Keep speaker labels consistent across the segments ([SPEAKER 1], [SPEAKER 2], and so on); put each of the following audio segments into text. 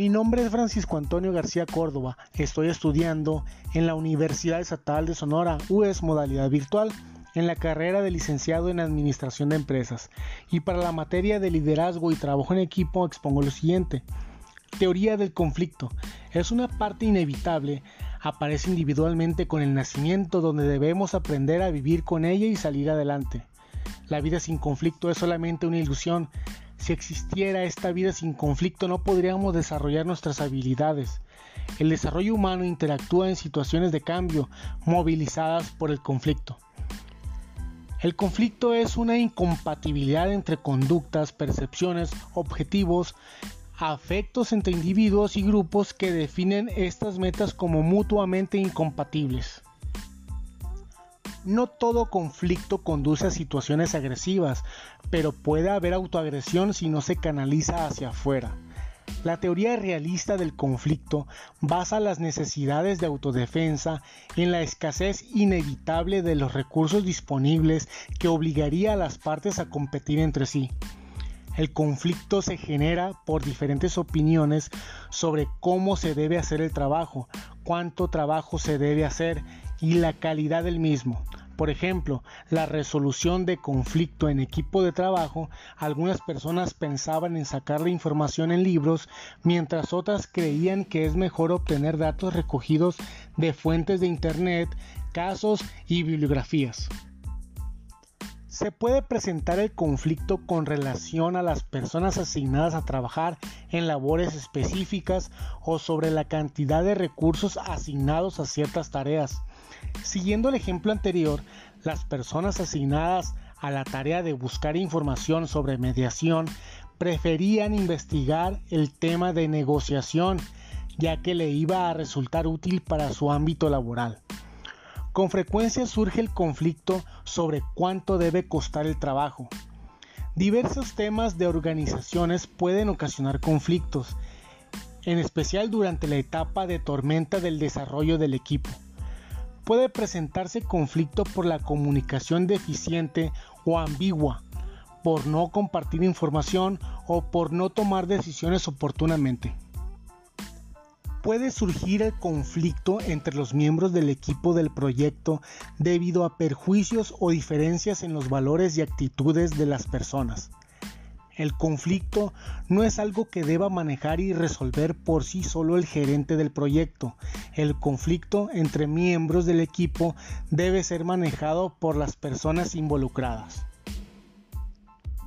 [SPEAKER 1] Mi nombre es Francisco Antonio García Córdoba. Estoy estudiando en la Universidad Estatal de Sonora, UES modalidad virtual, en la carrera de licenciado en Administración de Empresas. Y para la materia de liderazgo y trabajo en equipo expongo lo siguiente. Teoría del conflicto. Es una parte inevitable, aparece individualmente con el nacimiento donde debemos aprender a vivir con ella y salir adelante. La vida sin conflicto es solamente una ilusión, si existiera esta vida sin conflicto no podríamos desarrollar nuestras habilidades. El desarrollo humano interactúa en situaciones de cambio movilizadas por el conflicto. El conflicto es una incompatibilidad entre conductas, percepciones, objetivos, afectos entre individuos y grupos que definen estas metas como mutuamente incompatibles. No todo conflicto conduce a situaciones agresivas, pero puede haber autoagresión si no se canaliza hacia afuera. La teoría realista del conflicto basa las necesidades de autodefensa en la escasez inevitable de los recursos disponibles que obligaría a las partes a competir entre sí. El conflicto se genera por diferentes opiniones sobre cómo se debe hacer el trabajo, cuánto trabajo se debe hacer y la calidad del mismo. Por ejemplo, la resolución de conflicto en equipo de trabajo, algunas personas pensaban en sacar la información en libros, mientras otras creían que es mejor obtener datos recogidos de fuentes de Internet, casos y bibliografías. Se puede presentar el conflicto con relación a las personas asignadas a trabajar en labores específicas o sobre la cantidad de recursos asignados a ciertas tareas. Siguiendo el ejemplo anterior, las personas asignadas a la tarea de buscar información sobre mediación preferían investigar el tema de negociación, ya que le iba a resultar útil para su ámbito laboral. Con frecuencia surge el conflicto sobre cuánto debe costar el trabajo. Diversos temas de organizaciones pueden ocasionar conflictos, en especial durante la etapa de tormenta del desarrollo del equipo puede presentarse conflicto por la comunicación deficiente o ambigua, por no compartir información o por no tomar decisiones oportunamente. Puede surgir el conflicto entre los miembros del equipo del proyecto debido a perjuicios o diferencias en los valores y actitudes de las personas. El conflicto no es algo que deba manejar y resolver por sí solo el gerente del proyecto. El conflicto entre miembros del equipo debe ser manejado por las personas involucradas.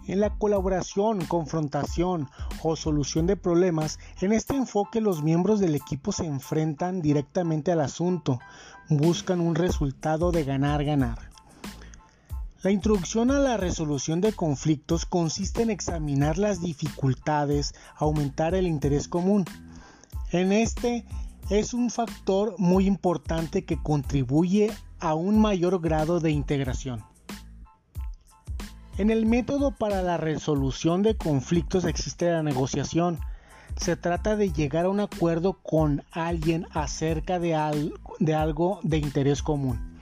[SPEAKER 1] En la colaboración, confrontación o solución de problemas, en este enfoque los miembros del equipo se enfrentan directamente al asunto, buscan un resultado de ganar-ganar. La introducción a la resolución de conflictos consiste en examinar las dificultades, aumentar el interés común. En este es un factor muy importante que contribuye a un mayor grado de integración. En el método para la resolución de conflictos existe la negociación. Se trata de llegar a un acuerdo con alguien acerca de, algo de interés común.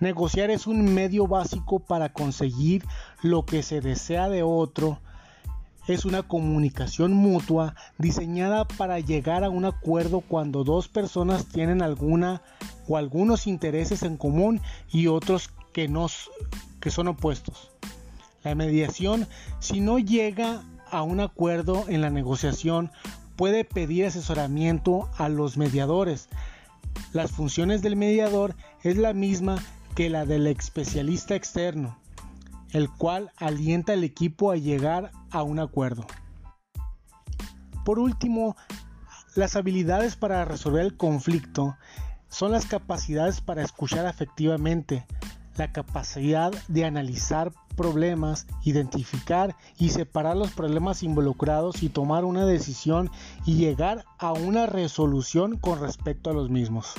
[SPEAKER 1] Negociar es un medio básico para conseguir lo que se desea de otro. Es una comunicación mutua diseñada para llegar a un acuerdo cuando dos personas tienen alguna o algunos intereses en común y otros que, que son opuestos. La mediación, si no llega a un acuerdo en la negociación, puede pedir asesoramiento a los mediadores. Las funciones del mediador es la misma que la del especialista externo, el cual alienta al equipo a llegar a un acuerdo. Por último, las habilidades para resolver el conflicto son las capacidades para escuchar afectivamente, la capacidad de analizar problemas, identificar y separar los problemas involucrados y tomar una decisión y llegar a una resolución con respecto a los mismos.